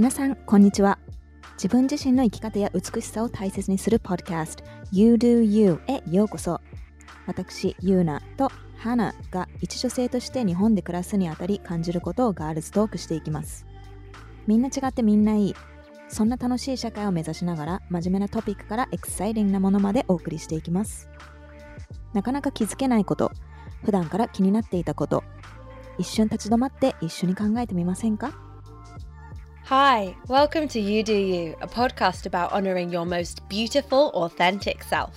皆さん、こんにちは。自分自身の生き方や美しさを大切にするポッドキャスト You Do You へようこそ。私、ユーナとハナが一女性として日本で暮らすにあたり感じることをガールズトークしていきます。みんな違ってみんないい。そんな楽しい社会を目指しながら真面目なトピックからエクサイティングなものまでお送りしていきます。なかなか気づけないこと、普段から気になっていたこと、一瞬立ち止まって一緒に考えてみませんか？Hi, welcome to You Do You, a podcast about honoring your most beautiful, authentic self.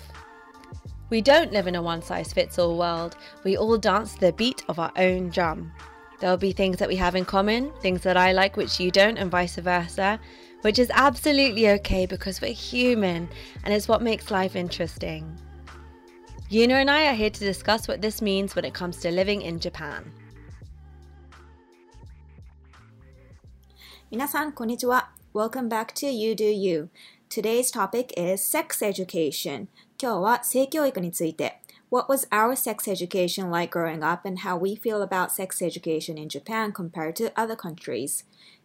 We don't live in a one size fits all world. We all dance to the beat of our own drum. There'll be things that we have in common, things that I like which you don't, and vice versa, which is absolutely okay because we're human and it's what makes life interesting. Yuna and I are here to discuss what this means when it comes to living in Japan. 皆さん、こんにちは。Welcome back to You Do You. Today's topic is sex education. 今日は性教育について。What was our sex education like growing up and how we feel about sex education in Japan compared to other countries?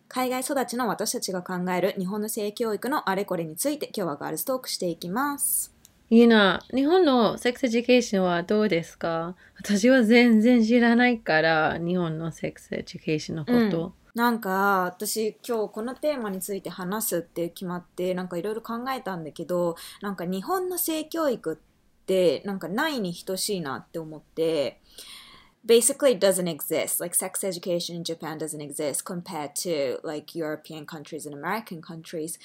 海外育ちの私たちが考える日本の性教育のあれこれについて今日はガールズトークしていきます。ゆな、日本のセックスエデュケーションはどうですか私は全然知らないから、日本のセックスエデュケーションのこと。なんか私今日このテーマについて話すって決まってなんかいろいろ考えたんだけどなんか日本の性教育ってなんかないに等しいなって思って basically it doesn't exist like sex education in Japan doesn't exist compared to like European countries and American countries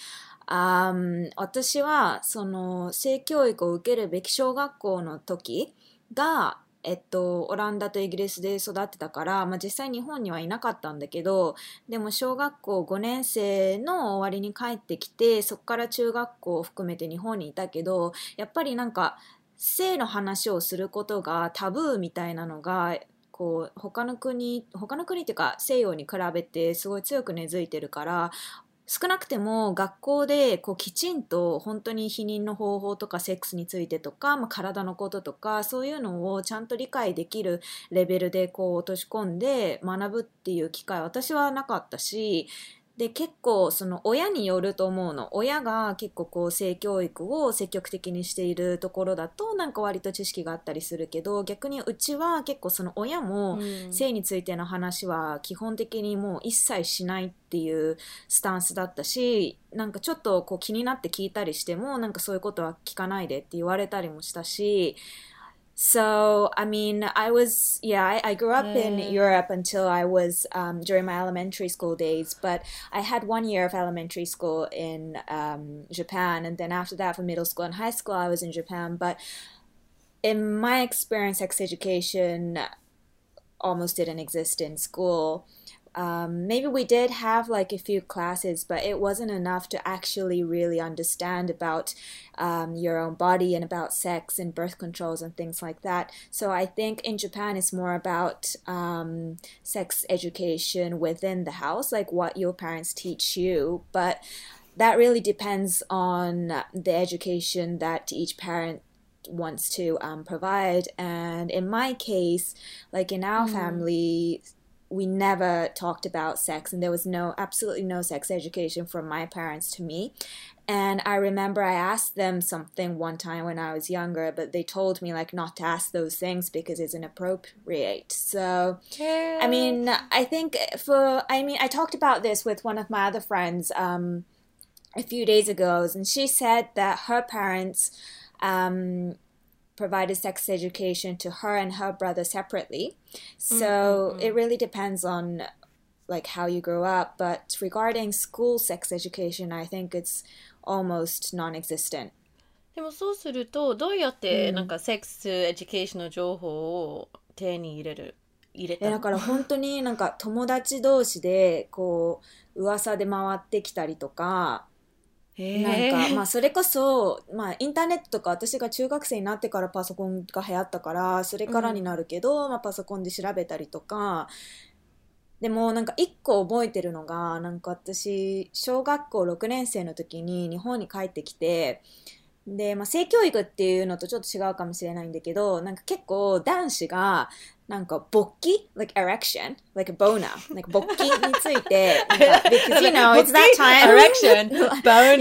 um, 私はその性教育を受けるべき小学校の時がえっと、オランダとイギリスで育ってたから、まあ、実際日本にはいなかったんだけどでも小学校5年生の終わりに帰ってきてそこから中学校を含めて日本にいたけどやっぱりなんか性の話をすることがタブーみたいなのがこう他の国他の国っていうか西洋に比べてすごい強く根付いてるから少なくても学校でこうきちんと本当に避妊の方法とかセックスについてとか、まあ、体のこととかそういうのをちゃんと理解できるレベルでこう落とし込んで学ぶっていう機会私はなかったしで結構その親によると思うの。親が結構こう性教育を積極的にしているところだとなんか割と知識があったりするけど逆にうちは結構その親も性についての話は基本的にもう一切しないっていうスタンスだったしなんかちょっとこう気になって聞いたりしてもなんかそういうことは聞かないでって言われたりもしたし So, I mean, I was, yeah, I, I grew up in Europe until I was um, during my elementary school days, but I had one year of elementary school in um, Japan, and then after that, for middle school and high school, I was in Japan. But in my experience, sex education almost didn't exist in school. Um, maybe we did have like a few classes, but it wasn't enough to actually really understand about um, your own body and about sex and birth controls and things like that. So I think in Japan it's more about um, sex education within the house, like what your parents teach you. But that really depends on the education that each parent wants to um, provide. And in my case, like in our family, we never talked about sex and there was no absolutely no sex education from my parents to me. And i remember i asked them something one time when i was younger but they told me like not to ask those things because it's inappropriate. So i mean i think for i mean i talked about this with one of my other friends um a few days ago and she said that her parents um provided sex education to her and her brother separately. So it really depends on like how you grow up, but regarding school sex education, I think it's almost non-existent. でもそうすると、どうやってうんなんかセックスエデュケーションの情報を手に入れる入れたえのだから本当になんか友達同士でこう噂で回ってきたりとか、へなんー。かまあそれこそ、まあ、インターネットとか私が中学生になってからパソコンが流行ったからそれからになるけど、まあ、パソコンで調べたりとかでもなんか一個覚えてるのがなんか私小学校6年生の時に日本に帰ってきてで、まあ、性教育っていうのとちょっと違うかもしれないんだけどなんか結構男子がなんか勃起？Like erection? Like a boner? Like 勃起について because you know it's that time. Erection? Boner?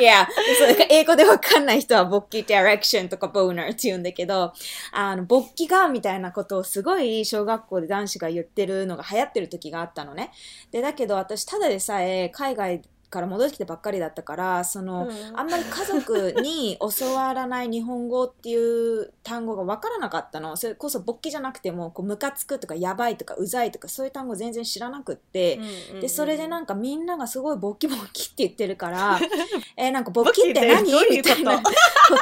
yeah. 英語でわかんない人は勃起って erection とか boner って言うんだけどあの勃起がみたいなことをすごい小学校で男子が言ってるのが流行ってる時があったのね。でだけど私ただでさえ海外から戻ってきてばっかりだったからその、うんあんまり家族に教わらない日本語っていう単語が分からなかったの。それこそ勃起じゃなくてもこうムカつくとかやばいとかうざいとかそういう単語全然知らなくって、でそれでなんかみんながすごい勃起勃起って言ってるから えなんか勃起って何？みたいなこ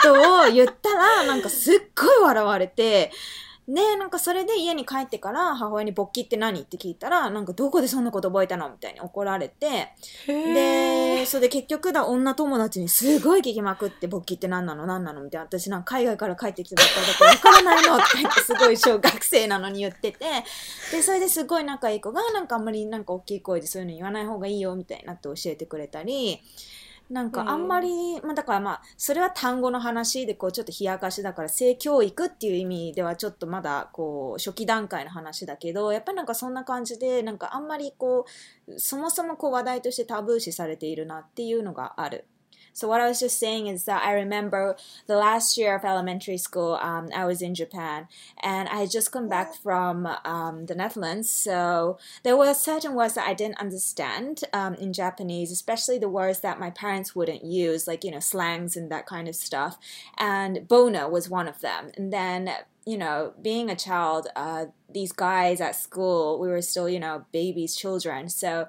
とを言ったらなんかすっごい笑われて。ねなんかそれで家に帰ってから母親に勃起って何？って聞いたらなんかどこでそんなこと覚えたの？みたいに怒られてで、それで結局だ、女友達にすごい聞きまくって、勃起って何なの？何なの？みたいな。私なんか海外から帰ってきてばっかりだから分からないのって言って、すごい小学生なのに言ってて、で、それですごい仲いい子が、なんかあんまりなんか大きい声でそういうの言わない方がいいよみたいになって教えてくれたり、なんかあんまり、まあだからまあ、それは単語の話でこうちょっと冷やかしだから性教育っていう意味ではちょっとまだこう初期段階の話だけど、やっぱりなんかそんな感じで、なんかあんまりこう、そもそもこう話題としてタブー視されているなっていうのがある。So what I was just saying is that I remember the last year of elementary school, um, I was in Japan, and I had just come back from um, the Netherlands. So there were certain words that I didn't understand um, in Japanese, especially the words that my parents wouldn't use, like you know slangs and that kind of stuff. And boner was one of them. And then you know, being a child, uh, these guys at school, we were still you know babies, children. So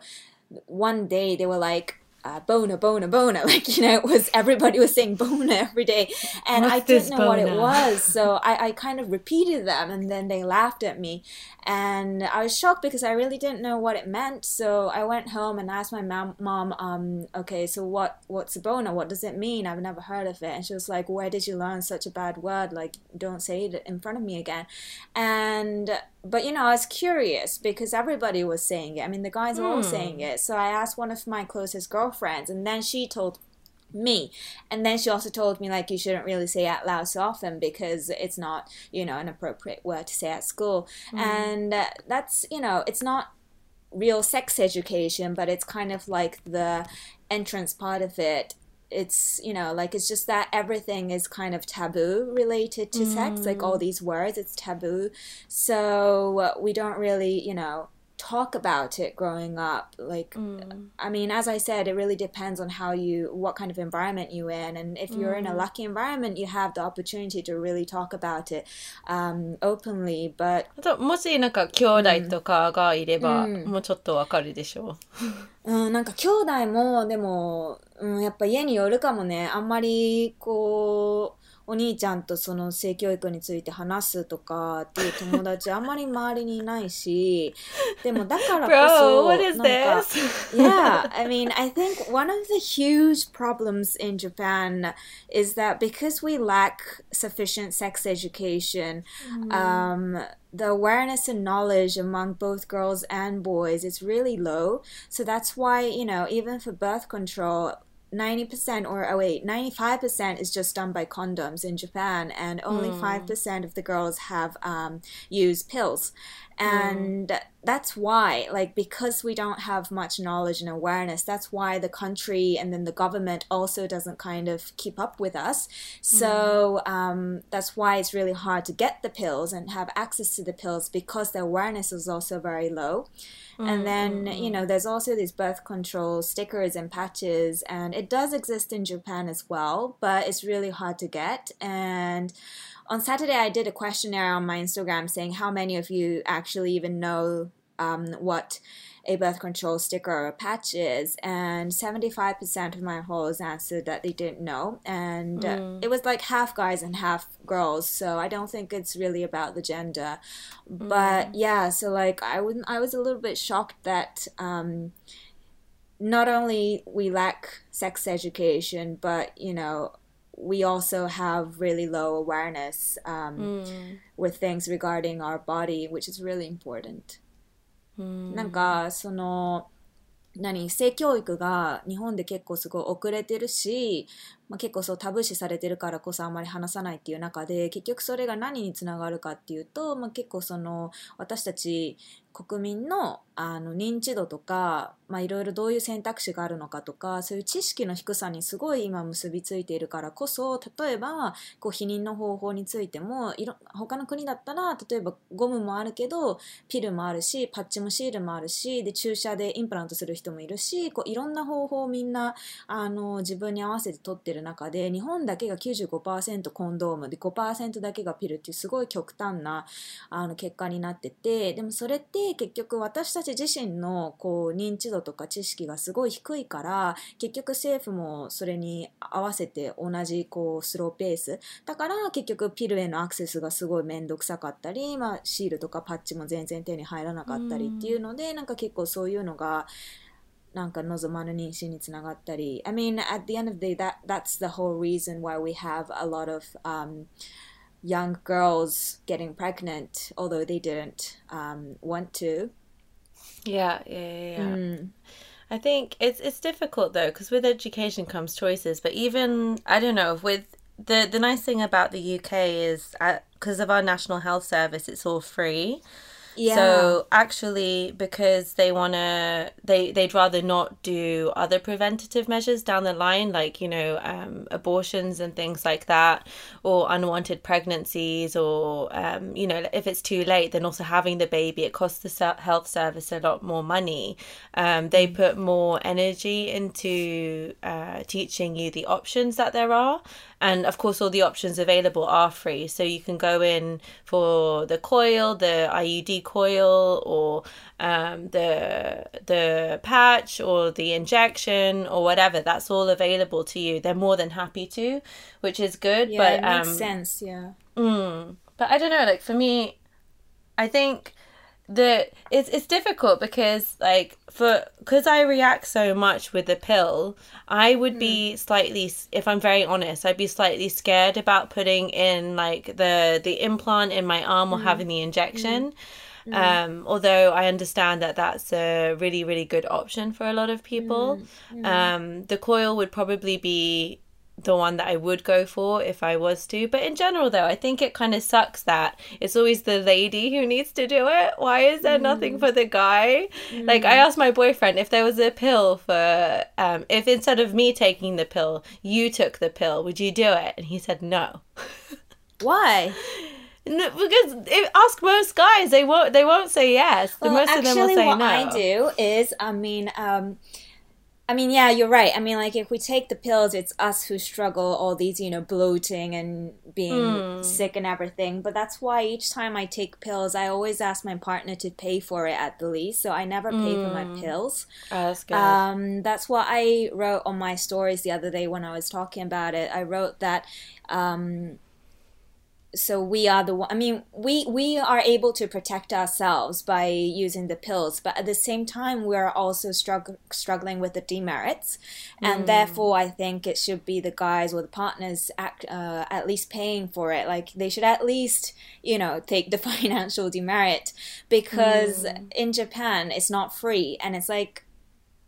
one day they were like uh, bona bona boner. Like, you know, it was everybody was saying boner every day. And What's I didn't know what it was. So I, I kind of repeated them and then they laughed at me. And I was shocked because I really didn't know what it meant. So I went home and asked my mom, mom um, okay, so what, what's a boner? What does it mean? I've never heard of it. And she was like, where did you learn such a bad word? Like, don't say it in front of me again. And but you know, I was curious because everybody was saying it. I mean, the guys were all Hmm. saying it. So I asked one of my closest girlfriends, and then she told me. And then she also told me like you shouldn't really say it out loud so often because it's not, you know, an appropriate word to say at school. And uh, that's, you know, it's not real sex education, but it's kind of like the entrance part of it It's, you know, like it's just that everything is kind of taboo related to sex, like all these words, it's taboo. So uh, we don't really, you know, talk about it growing up. Like, I mean, as I said, it really depends on how you, what kind of environment you're in. And if you're in a lucky environment, you have the opportunity to really talk about it um, openly. But あともしなんか兄弟とかがいれば、うんもうちょっとわかるでしょうん、なんか兄弟も、でも、 うん、やっぱ家によるかもね。あんまり、こう、お兄ちゃんとその性教育について話すとかっていう友達あんまり周りにいないし、でもだからこ Bro, そ、 what is なんか this? yeah, I mean, I think one of the huge problems in Japan is that because we lack sufficient sex education, um, the awareness and knowledge among both girls and boys is really low. So that's why, you know, even for birth control, 90% or oh wait 95% is just done by condoms in japan and only 5% of the girls have um, used pills. And that's why like because we don't have much knowledge and awareness that's why the country and then the government also doesn't kind of keep up with us. So mm. um, that's why it's really hard to get the pills and have access to the pills because the awareness is also very low. And then mm, mm, you know there's also these birth control stickers and patches and it does exist in japan as well but it's really hard to get. And on Saturday, I did a questionnaire on my Instagram saying how many of you actually even know um, what a birth control sticker or a patch is, and 75% of my followers answered that they didn't know, and uh, it was like half guys and half girls. So I don't think it's really about the gender, but yeah. So like I wouldn't, I was a little bit shocked that. Um, not only we lack sex education, but you know, we also have really low awareness um, with things regarding our body, which is really important. なんかその何性教育が日本で結構すごい遅れてるし まあ、結構そうタブー視されてるからこそあんまり話さないっていう中で結局それが何につながるかっていうと、まあ、結構その私たち国民のあの認知度とか、いろいろどういう選択肢があるのかとかそういう知識の低さにすごい今結びついているからこそ例えばこう避妊の方法についてもいろ他の国だったら例えばゴムもあるけどピルもあるしパッチもシールもあるしで注射でインプラントする人もいるしこういろんな方法をみんなあの自分に合わせて取ってる中で日本だけが95%コンドームで5%だけがピルっていうすごい極端なあの結果になっててでもそれって結局私たち自身のこう認知度とか知識がすごい低いから結局政府もそれに合わせて同じこうスローペース。だから結局ピルへのアクセスがすごい面倒くさかったり、まあ、シールとかパッチも全然手に入らなかったりっていうので、なんか結構そういうのがなんか望まぬ妊娠につながったり I mean at the end of the day that that's the whole reason why we have a lot of um, young girls getting pregnant, although they didn't um, want to. Yeah, yeah, yeah. yeah. Mm. I think it's it's difficult though because with education comes choices. But even I don't know with the the nice thing about the UK is because uh, of our national health service, it's all free. Yeah. So actually, because they wanna, they they'd rather not do other preventative measures down the line, like you know, um, abortions and things like that, or unwanted pregnancies, or um, you know, if it's too late, then also having the baby, it costs the health service a lot more money. Um, they mm. put more energy into uh, teaching you the options that there are and of course all the options available are free. So you can go in for the coil the iud coil or um, the the patch or the injection or whatever. That's all available to you. They're more than happy to which is good yeah, but it makes um, sense yeah. mm, but i don't know like for me i think the it's it's difficult because like for because I react so much with the pill, I would mm. be slightly if I'm very honest, I'd be slightly scared about putting in like the the implant in my arm or mm. having the injection. Mm. Um, although I understand that that's a really really good option for a lot of people. Um, the coil would probably be the one that I would go for if I was to. But in general, though, I think it kind of sucks that it's always the lady who needs to do it. Why is there mm. nothing for the guy? Mm. Like, I asked my boyfriend if there was a pill for, um, if instead of me taking the pill, you took the pill, would you do it? And he said no. Why? No, because if, ask most guys, they won't. They won't say yes. Well, most actually, of them will say what no. I do is, I mean, um, I mean, yeah, you're right. I mean, like if we take the pills, it's us who struggle all these, you know, bloating and being mm. sick and everything. But that's why each time I take pills, I always ask my partner to pay for it at the least. So I never pay mm. for my hmm. pills. Oh, that's good. Um, that's what I wrote on my stories the other day when I was talking about it. I wrote that. Um, so we are the one i mean we we are able to protect ourselves by using the pills but at the same time we're also strugg- struggling with the demerits and mm. therefore i think it should be the guys or the partners act, uh, at least paying for it like they should at least you know take the financial demerit because mm. in japan it's not free and it's like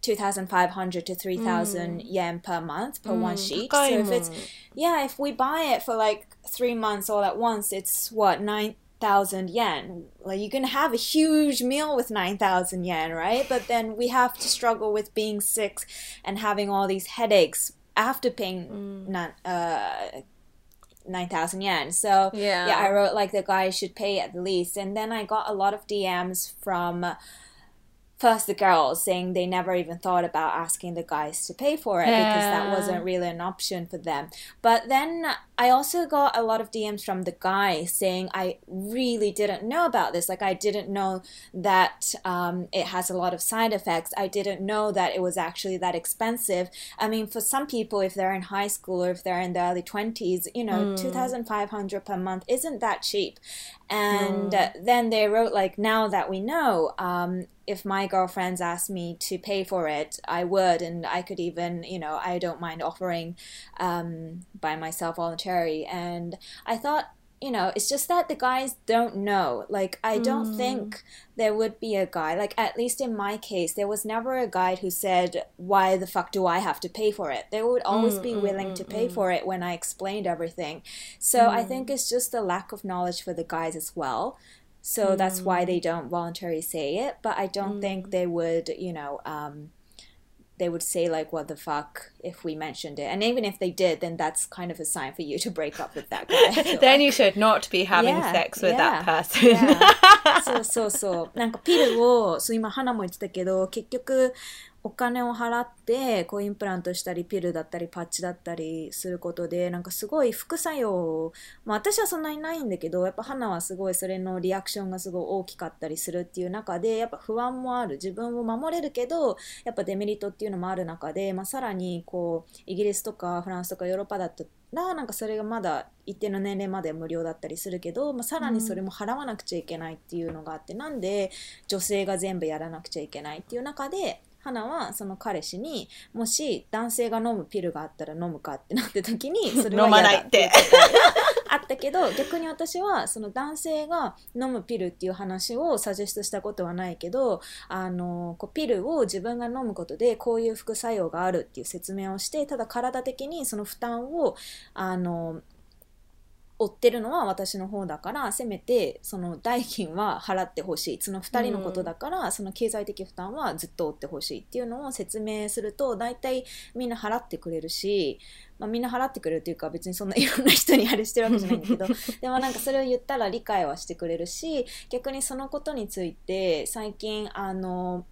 2500 to 3000 mm. yen per month per mm. one sheet so if it's yeah if we buy it for like three months all at once it's what 9000 yen like you can have a huge meal with 9000 yen right but then we have to struggle with being sick and having all these headaches after paying mm. uh, 9000 yen so yeah. yeah i wrote like the guy should pay at least and then i got a lot of dms from first the girls saying they never even thought about asking the guys to pay for it yeah. because that wasn't really an option for them. But then I also got a lot of DMs from the guys saying I really didn't know about this. Like I didn't know that um, it has a lot of side effects. I didn't know that it was actually that expensive. I mean, for some people, if they're in high school or if they're in the early twenties, you know, mm. two thousand five hundred per month isn't that cheap. And mm. then they wrote like, now that we know, um, if my girlfriends asked me to pay for it, I would, and I could even, you know, I don't mind offering um, by myself voluntarily. And I thought, you know, it's just that the guys don't know. Like, I don't Mm. think there would be a guy, like, at least in my case, there was never a guy who said, Why the fuck do I have to pay for it? They would always be hmm, willing hmm, to hmm, pay for it when I explained everything. So I think it's just a lack of knowledge for the guys as well. So that's why they don't voluntarily say it. But I don't think they would, you know, um, they would say like what the fuck if we mentioned it and even if they did then that's kind of a sign for you to break up with that guy I feel then like. you should not be having Yeah, sex with that yeah, person. yeah. そうそうそうなんかピルをそう今花も言ってたけど結局 お金を払ってこうインプラントしたりピルだったりパッチだったりすることでなんかすごい副作用まあ私はそんなにないんだけどやっぱ花はすごいそれのリアクションがすごい大きかったりするっていう中でやっぱ不安もある。自分を守れるけどやっぱデメリットっていうのもある中で、まあ、さらにこうイギリスとかフランスとかヨーロッパだったらなんかそれがまだ一定の年齢まで無料だったりするけど、まあ、さらにそれも払わなくちゃいけないっていうのがあって、なんで女性が全部やらなくちゃいけないっていう中で花はその彼氏にもし男性が飲むピルがあったら飲むかってなって時に それは飲まないって。あったけど逆に私はその男性が飲むピルっていう話をサジェストしたことはないけどあのこうピルを自分が飲むことでこういう副作用があるっていう説明をしてただ体的にその負担をあの負ってるのは私の方だからせめてその代金は払ってほしい。その2人のことだから、その経済的負担はずっと負ってほしいっていうのを説明すると大体みんな払ってくれるし、まあ、みんな払ってくれるっていうか別にそんないろんな人にあれしてるわけじゃないんだけど でもなんかそれを言ったら理解はしてくれるし逆にそのことについて最近あの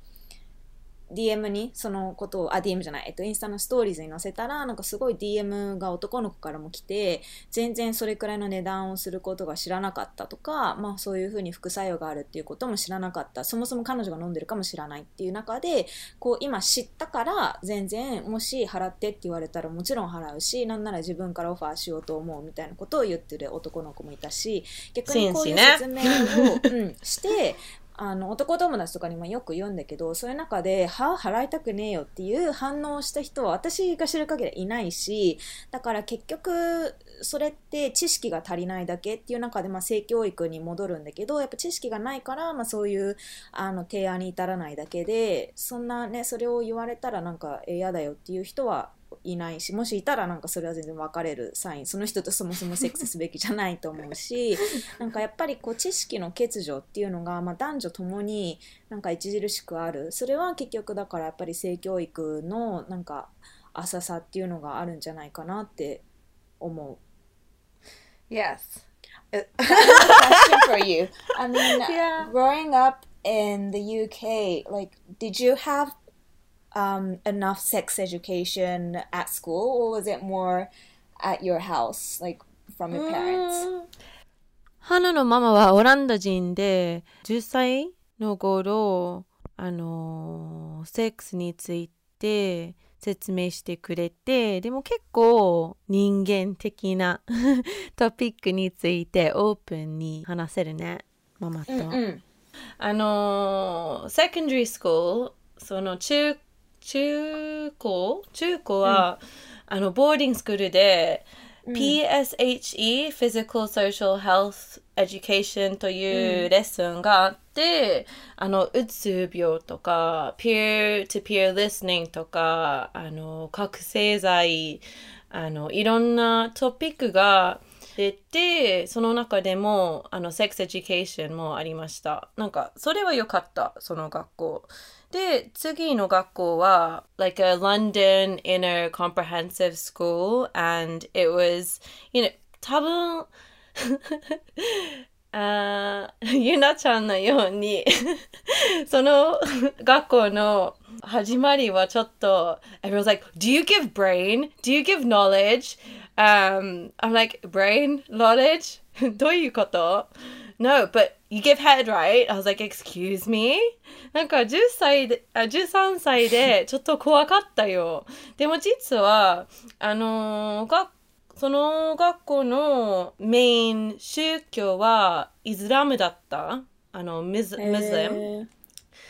DM にそのことをあ DM じゃない、えっと、インスタのストーリーズに載せたらなんかすごい DM が男の子からも来て全然それくらいの値段をすることが知らなかったとか、まあ、そういうふうに副作用があるっていうことも知らなかった。そもそも彼女が飲んでるかもしれないっていう中でこう今知ったから全然もし払ってって言われたらもちろん払うしなんなら自分からオファーしようと思うみたいなことを言ってる男の子もいたし逆にこういう説明を、うん、して あの男友達とかにもよく言うんだけどそういう中で「は払いたくねえよ」っていう反応をした人は私が知る限りいないしだから結局それって知識が足りないだけっていう中で、まあ、性教育に戻るんだけどやっぱ知識がないから、まあ、そういうあの提案に至らないだけでそんなねそれを言われたらなんか嫌だよっていう人はいないしもしいたらなんかそれは全然別れるサインその人とそもそもセックスすべきじゃないと思うし なんかやっぱりこう知識の欠如っていうのが、まあ、男女ともになんか著しくあるそれは結局だからやっぱり性教育のなんか浅さっていうのがあるんじゃないかなって思う。Yes. question for you. I mean, Yeah. growing up in the UK, like, did you have um, enough sex education at school, or was it more at your house, like from your parents? 花のママはオランダ人で10歳の頃あのセックスについて説明してくれてでも結構人間的なトピックについてオープンに話せるねママと。うんあのセカンダリースクールその中中高？中高は、あのボーディングスクールで、PSHE Physical Social Health Education というレッスンがあって、あのうつ病とか peer to peer listening とかあの覚醒剤あのいろんなトピックが出てその中でもあのセックスエデュケーションもありました。なんかそれは良かったその学校で次の学校は like a London inner comprehensive school and it was you know 多分あーゆなちゃんのようにその学校の始まりはちょっと everyone's like do you give brain do you give knowledge um I'm like brain knowledge どういうこと No, but you give head, right? I was like, excuse me? なんか10歳で、あ13歳でちょっと怖かったよ。でも実は、あのーがその学校のメイン宗教はイスラムだった。あの、ムズムスリム。へー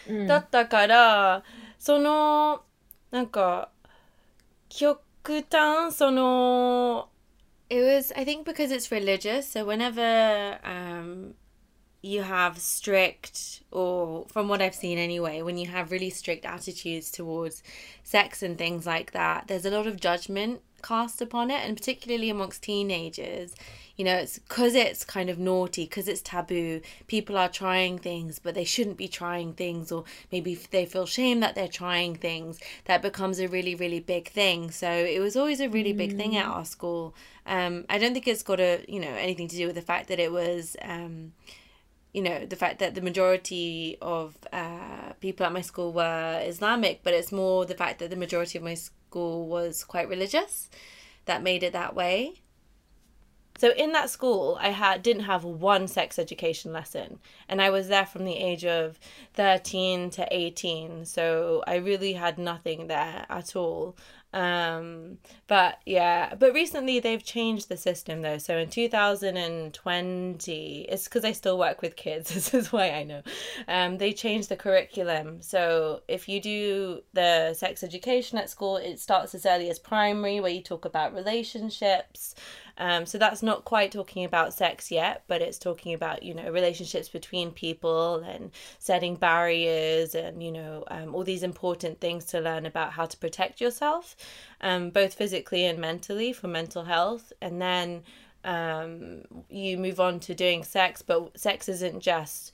うんだったから、その、なんか、極端、その、it was I think because it's religious. So whenever um, you have strict, or from what I've seen anyway, when you have really strict attitudes towards sex and things like that, there's a lot of judgment cast upon it, and particularly amongst teenagers. You know, it's because it's kind of naughty, because it's taboo. People are trying things, but they shouldn't be trying things, or maybe they feel shame that they're trying things. That becomes a really, really big thing. So it was always a really big thing at our school. Um, I don't think it's got a you know anything to do with the fact that it was. Um, you know the fact that the majority of uh, people at my school were Islamic, but it's more the fact that the majority of my school was quite religious that made it that way. So in that school, I had didn't have one sex education lesson, and I was there from the age of thirteen to eighteen. So I really had nothing there at all. Um, but yeah, but recently they've changed the system though. So in 2020, it's because I still work with kids. This is why I know. Um, they changed the curriculum. So if you do the sex education at school, it starts as early as primary, where you talk about relationships. Um, so that's not quite talking about sex yet, but it's talking about, you know, relationships between people and setting barriers and, you know, um, all these important things to learn about how to protect yourself, um, both physically and mentally for mental health. And then um, you move on to doing sex, but sex isn't just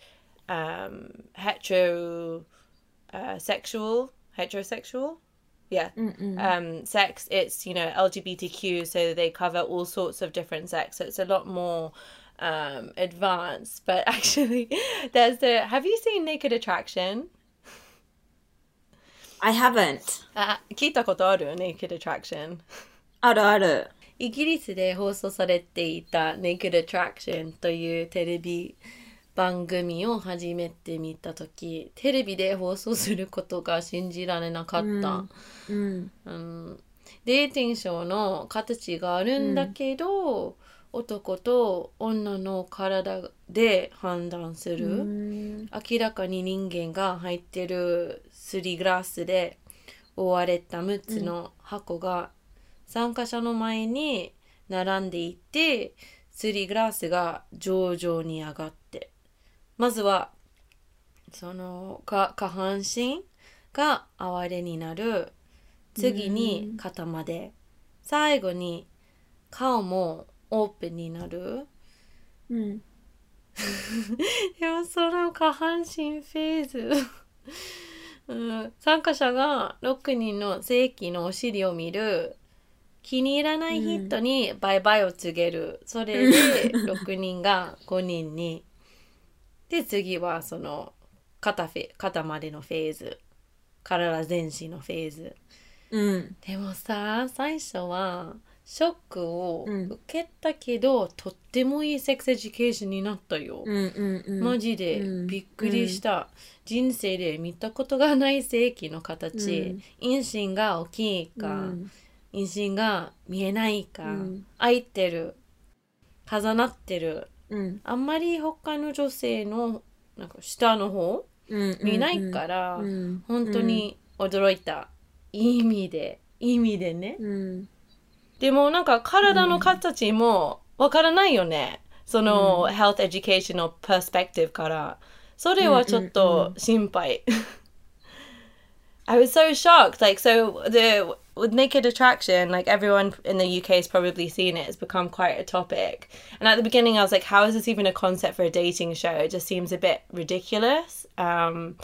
um, hetero uh, sexual, heterosexual yeah um sex it's you know lgbtq so they cover all sorts of different sex so it's a lot more um advanced but actually there's the have you seen naked attraction I haven't. あ聞いたことある naked attraction あるある。イギリスで放送されていた Naked Attraction というテレビ 番組を初めて見た時テレビで放送することが信じられなかった、うん。うん、デーティングショーの形があるんだけど、男と女の体で判断する、うん。明らかに人間が入ってるすりグラスで覆われた6つの箱が参加者の前に並んでいてすりグラスが上々に上がってまずはそのか下半身が哀れになる。次に肩まで。最後に顔もオープンになる。うん。でもその下半身フェーズ、うん、参加者が6人の正規のお尻を見る。気に入らない人にバイバイを告げる、それで 6人が5人にで次はその肩フェ肩までのフェーズ体全身のフェーズうん。でもさ最初はショックをうん受けたけど、とってもいいセックスエデュケーションになったよ。うん。うん。うん。マジでうんびっくりした、人生で見たことがない正規の形、うん陰唇が大きいか、うん陰唇が見えないか、うん開いてる重なってるうん。あんまり他の女性のなんか下の方うん。見ないから、うん。本当に驚いた、いい意味で意味でね、うん。でもなんか体の形もわからないよね。その、health education の perspective から。それはちょっと心配。I was so shocked. Like, so the with naked attraction, like everyone in the UK has probably seen it. It's become quite a topic. And at the beginning, I was like, how is this even a concept for a dating show? It just seems a bit ridiculous. Um,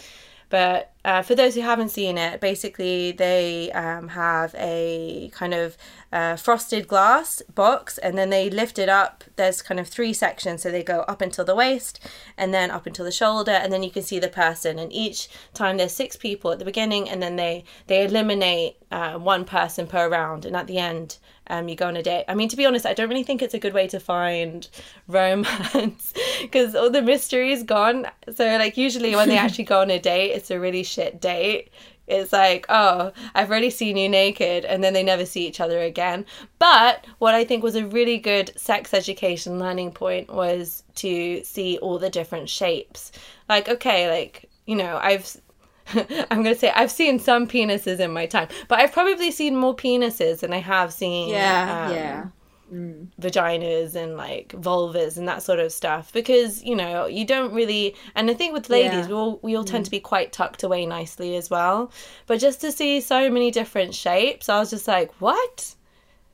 but uh, for those who haven't seen it, basically they um, have a kind of uh, frosted glass box and then they lift it up. There's kind of three sections. So they go up until the waist and then up until the shoulder and then you can see the person. And each time there's six people at the beginning and then they, they eliminate uh, one person per round. And at the end, um, you go on a date. I mean, to be honest, I don't really think it's a good way to find romance because all the mystery is gone. So, like, usually when they actually go on a date, it's a really shit date. It's like, oh, I've already seen you naked, and then they never see each other again. But what I think was a really good sex education learning point was to see all the different shapes. Like, okay, like, you know, I've I'm gonna say I've seen some penises in my time, but I've probably seen more penises than I have seen. Yeah, um, yeah. Mm. vaginas and like vulvas and that sort of stuff because you know you don't really and i think with ladies Yeah. we all we all tend to be quite tucked away nicely as well but just to see so many different shapes i was just like what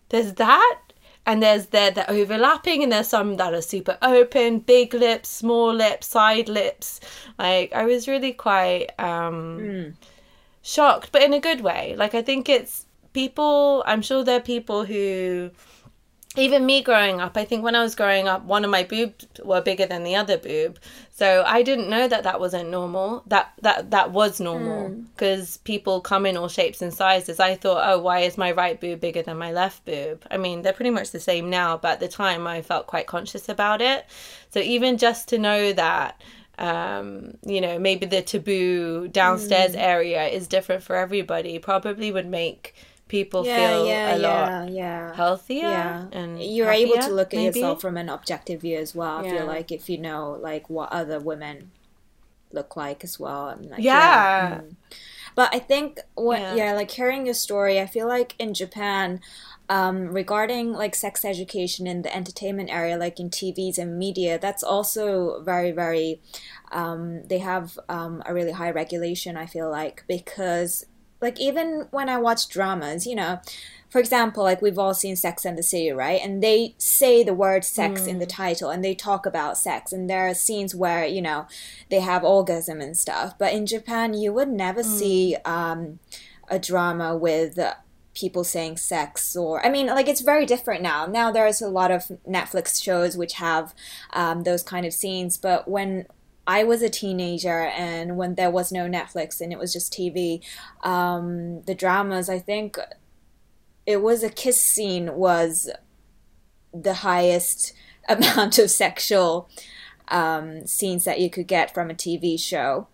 there's that and there's there that overlapping and there's some that are super open big lips small lips side lips like i was really quite um Mm. shocked but in a good way like i think it's people i'm sure there are people who even me growing up i think when i was growing up one of my boobs were bigger than the other boob. So i didn't know that that wasn't normal. That that that was normal because people come in all shapes and sizes. I thought oh why is my right boob bigger than my left boob? I mean they're pretty much the same now but at the time i felt quite conscious about it. So even just to know that um, you know, maybe the taboo downstairs area is different for everybody, probably would make people Yeah, feel yeah, a lot yeah, yeah. healthier yeah and you're able to look at maybe. yourself from an objective view as well i feel like if you know like what other women look like as well I'm like, Yeah. mm. but i think what Yeah. yeah. like hearing your story i feel like in japan um, regarding like sex education in the entertainment area like in tvs and media that's also very very um, they have um, a really high regulation i feel like because like even when i watch dramas you know for example like we've all seen sex and the city right? And they say the word sex in the title and they talk about sex and there are scenes where you know they have orgasm and stuff. But in japan you would never see um, a drama with people saying sex or i mean like it's very different now. Now there's a lot of netflix shows which have um, those kind of scenes but when I was a teenager, and when there was no Netflix and it was just TV, um, the dramas, I think it was a kiss scene was the highest amount of sexual um, scenes that you could get from a TV show.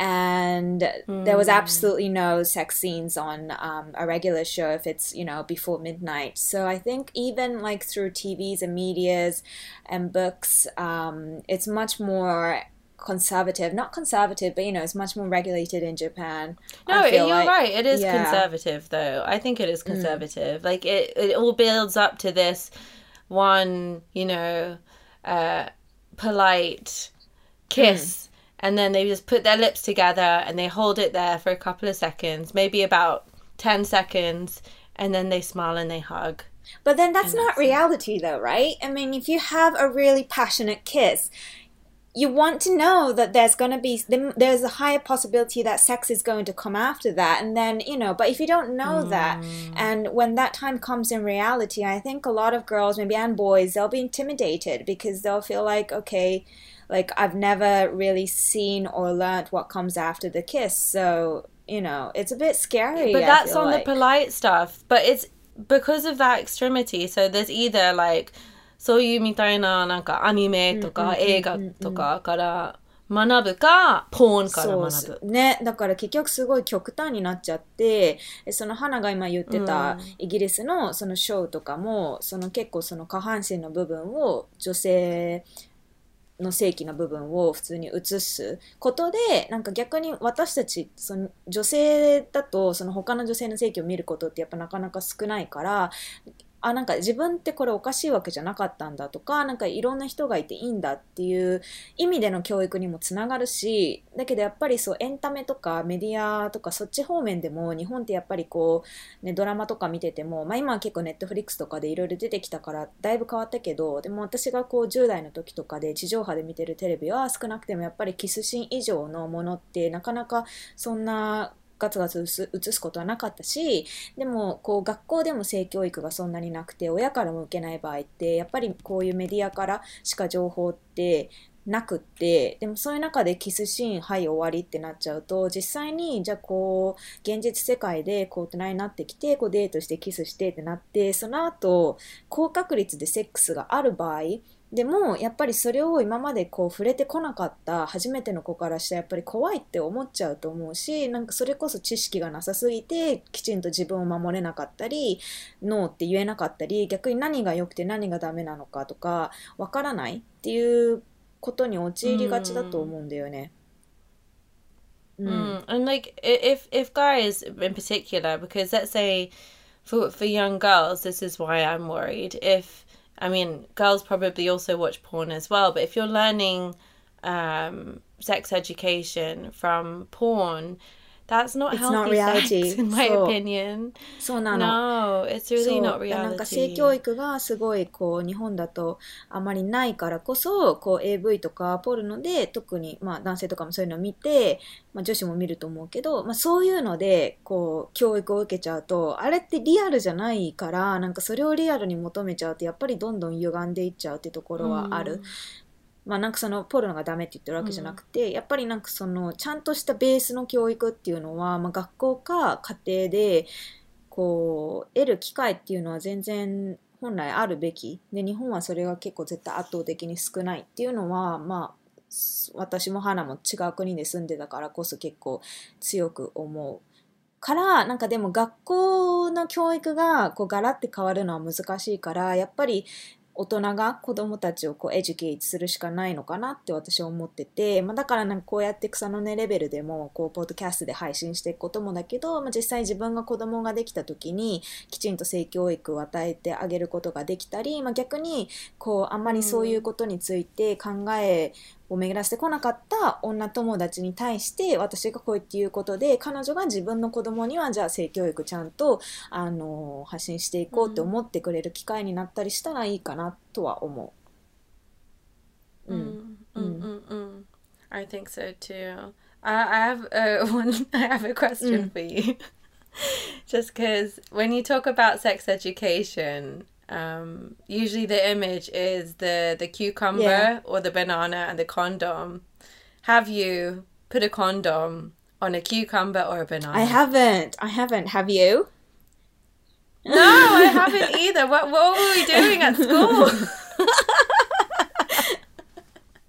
And there was absolutely no sex scenes on um, a regular show if it's, you know, before midnight. So I think even like through TVs and medias and books, um, it's much more conservative. Not conservative, but, you know, it's much more regulated in Japan. No, you're like. right. It is Yeah. Mm. conservative, though. I think it is conservative. Like it, it all builds up to this one, you know, uh, polite kiss, Mm. and then they just put their lips together and they hold it there for a couple of seconds, maybe about ten seconds, and then they smile and they hug. But then that's not reality, though, right? I mean, if you have a really passionate kiss, you want to know that there's going to be there's a higher possibility that sex is going to come after that and then you know but if you don't know that hmm. and when that time comes in reality i think a lot of girls maybe and boys they'll be intimidated because they'll feel like okay like i've never really seen or learnt what comes after the kiss so you know it's a bit scary But I that's on like. the polite stuff. But it's because of that extremity. So there's either like そういうみたいななんかアニメとか映画とかから学ぶか、ポーンから学す。ぶ。ね。だから結局すごい極端になっちゃってでその花が今言ってたイギリスのそのショーとかもその結構その下半身の部分を女性の性器の部分を普通に映すことでなんか逆に私たちその女性だとその他の女性の性器を見ることってやっぱなかなか少ないからあなんか自分ってこれおかしいわけじゃなかったんだとかなんかいろんな人がいていいんだっていう意味での教育にもつながるしだけどやっぱりそうエンタメとかメディアとかそっち方面でも日本ってやっぱりこう、ね、ドラマとか見てても、まあ、今は結構ネットフリックスとかでいろいろ出てきたからだいぶ変わったけどでも私がこう10代の時とかで地上波で見てるテレビは少なくてもやっぱりキスシーン以上のものってなかなかそんなガツガツ映す映すことはなかったしでもこう学校でも性教育がそんなになくて親からも受けない場合ってやっぱりこういうメディアからしか情報ってなくってでもそういう中でキスシーンはい終わりってなっちゃうと実際にじゃあこう現実世界でこう大人になってきてこうデートしてキスしてってなってその後高確率でセックスがある場合でもやっぱりそれを今までこう触れてこなかった初めての子からしてやっぱり怖いって思っちゃうと思うしなんかそれこそ知識がなさすぎてきちんと自分を守れなかったりノーって言えなかったり逆に何が良くて何がダメなのかとかわからないっていうことに陥りがちだと思うんだよね。うん Mm. And like if if guys in particular, because let's say for for young girls, this is why I'm worried. If I mean, girls probably also watch porn as well, but if you're learning um, sex education from porn, that's not It's not reality. in my opinion. そうなの。No, it's really not なんか性 reality. 教育がすごいこう日本だとあまりないからこそこう AV とかポルノで特にまあ男性とかもそういうのを見て、まあ、女子も見ると思うけど、まあ、そういうのでこう教育を受けちゃうとあれってリアルじゃないからなんかそれをリアルに求めちゃうとやっぱりどんどん歪んでいっちゃうっていうところはある。まあなんかそのポルノがダメって言ってるわけじゃなくて、やっぱりなんかそのちゃんとしたベースの教育っていうのは、まあ、学校か家庭でこう得る機会っていうのは全然本来あるべき。で日本はそれが結構絶対圧倒的に少ないっていうのはまあす私も花も違う国で住んでたからこそ結構強く思うからなんかでも学校の教育がこうガラッて変わるのは難しいからやっぱり大人が子供たちをこうエデュケイトするしかないのかなって私は思ってて、まあ、だからなんかこうやって草の根レベルでもこうポッドキャストで配信していくこともだけど、まあ、実際自分が子供ができた時にきちんと性教育を与えてあげることができたり、まあ、逆にこうあんまりそういうことについて考えを巡らせてこなかった女友達に対して私がこう言っていうことで彼女が自分の子供にはじゃあ性教育ちゃんと、あのー、発信していこうって思ってくれる機会になったりしたらいいかなとは思う。うん、う、I think so too. I have a question for you. Just because when you talk about sex education, um, usually the image is the the cucumber Yeah. or the banana and the condom. Have you put a condom on a cucumber or a banana? I haven't. I haven't. Have you? No, I haven't either. What what were we doing at school?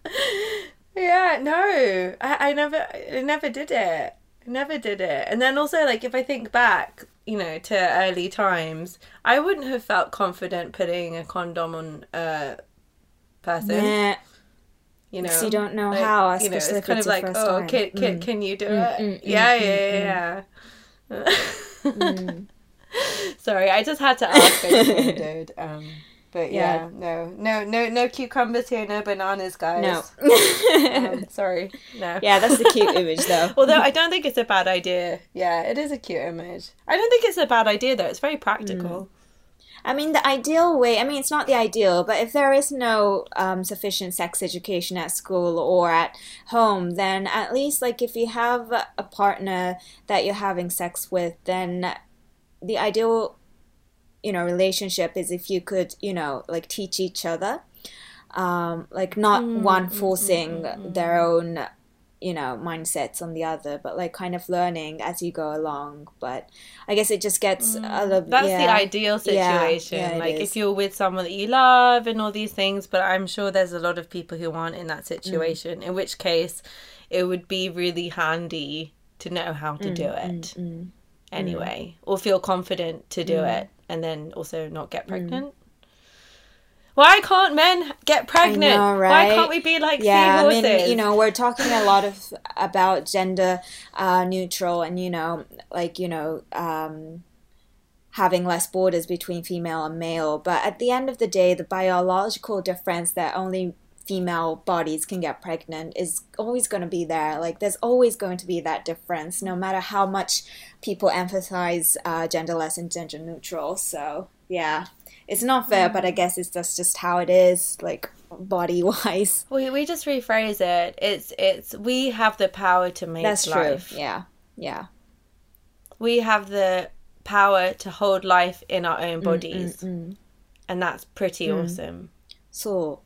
yeah, no, I, I never, I never did it. I never did it. And then also, like, if I think back, you know, to early times, I wouldn't have felt confident putting a condom on a person. Nah. You know, you don't know Like, how, you know, it's kind of like, oh, time. can, can, Mm. can you do Mm, it? mm, yeah, mm, yeah, mm, yeah, yeah. Mm. Sorry, I just had to ask. I. Um, but Yeah. yeah, no, no, no, no cucumbers here, no bananas, guys. No. Um, sorry, no. yeah, that's the cute image though. Although I don't think it's a bad idea. Yeah, it is a cute image. I don't think it's a bad idea though. It's very practical. I mean, the ideal way, I mean, it's not the ideal, but if there is no um, sufficient sex education at school or at home, then at least, like, if you have a partner that you're having sex with, then the ideal, you know, relationship is if you could, you know, like, teach each other. Um, like, not mm, one mm, forcing mm, their own, you know, mindsets on the other, but like kind of learning as you go along. But I guess it just gets a little That's yeah. the ideal situation. yeah, it like if you're with someone that you love and all these things, but I'm sure there's a lot of people who aren't in that situation. In which case, it would be really handy to know how to do it anyway, or feel confident to do it, and then also not get pregnant. Why can't men get pregnant? know, Why can't we be like yeah, I mean, you know, we're talking a lot of about gender uh, neutral and you know, like you know, um, having less borders between female and male. But at the end of the day, the biological difference that only female bodies can get pregnant is always going to be there. Like, there's always going to be that difference, no matter how much people emphasize uh, genderless and gender neutral. So, yeah. It's not fair, but I mm. guess it's just, just how it is, like body wise. we we just rephrase it. It's it's we have the power to make That's life. true. Yeah. Yeah. we have the power to hold life in our own mm, mm, bodies, and that's pretty awesome. So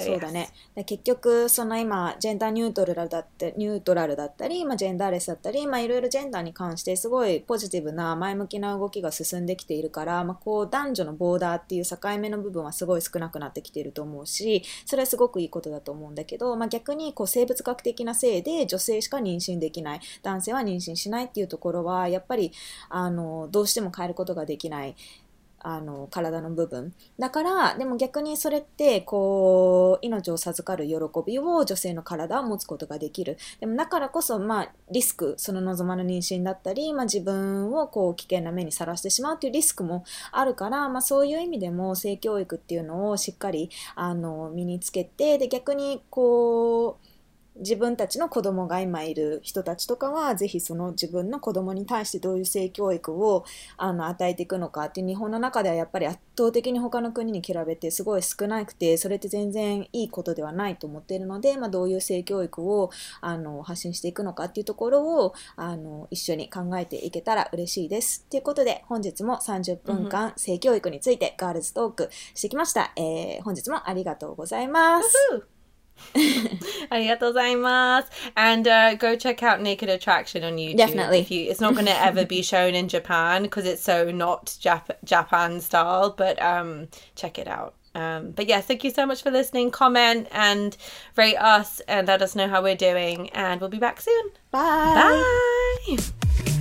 そうだね。で結局、その今、ジェンダーニュートラルだって、ニュートラルだったり、まあ、ジェンダーレスだったり、まあ、いろいろジェンダーに関して、すごいポジティブな前向きな動きが進んできているから、まあ、こう、男女のボーダーっていう境目の部分はすごい少なくなってきていると思うし、それはすごくいいことだと思うんだけど、まあ、逆に、こう、生物学的なせいで女性しか妊娠できない、男性は妊娠しないっていうところは、やっぱり、あの、どうしても変えることができない。あの体の部分。だからでも逆にそれってこう命を授かる喜びを女性の体は持つことができる。でもだからこそ、まあ、リスクその望まぬ妊娠だったり、まあ、自分をこう危険な目にさらしてしまうというリスクもあるから、まあ、そういう意味でも性教育っていうのをしっかりあの身につけてで逆にこう自分たちの子供が今いる人たちとかは、ぜひその自分の子供に対してどういう性教育をあの与えていくのかっていう日本の中ではやっぱり圧倒的に他の国に比べてすごい少なくて、それって全然いいことではないと思っているので、まあ、どういう性教育をあの発信していくのかっていうところをあの一緒に考えていけたら嬉しいです。ということで、本日も30分間性教育についてガールズトークしてきました。えー、本日もありがとうございます。And uh, go check out Naked Attraction on YouTube. Definitely. If you, it's not going to ever be shown in Japan because it's so not Jap- Japan style, but um, check it out. Um, but yeah, thank you so much for listening. Comment and rate us and let us know how we're doing. And we'll be back soon. Bye. Bye.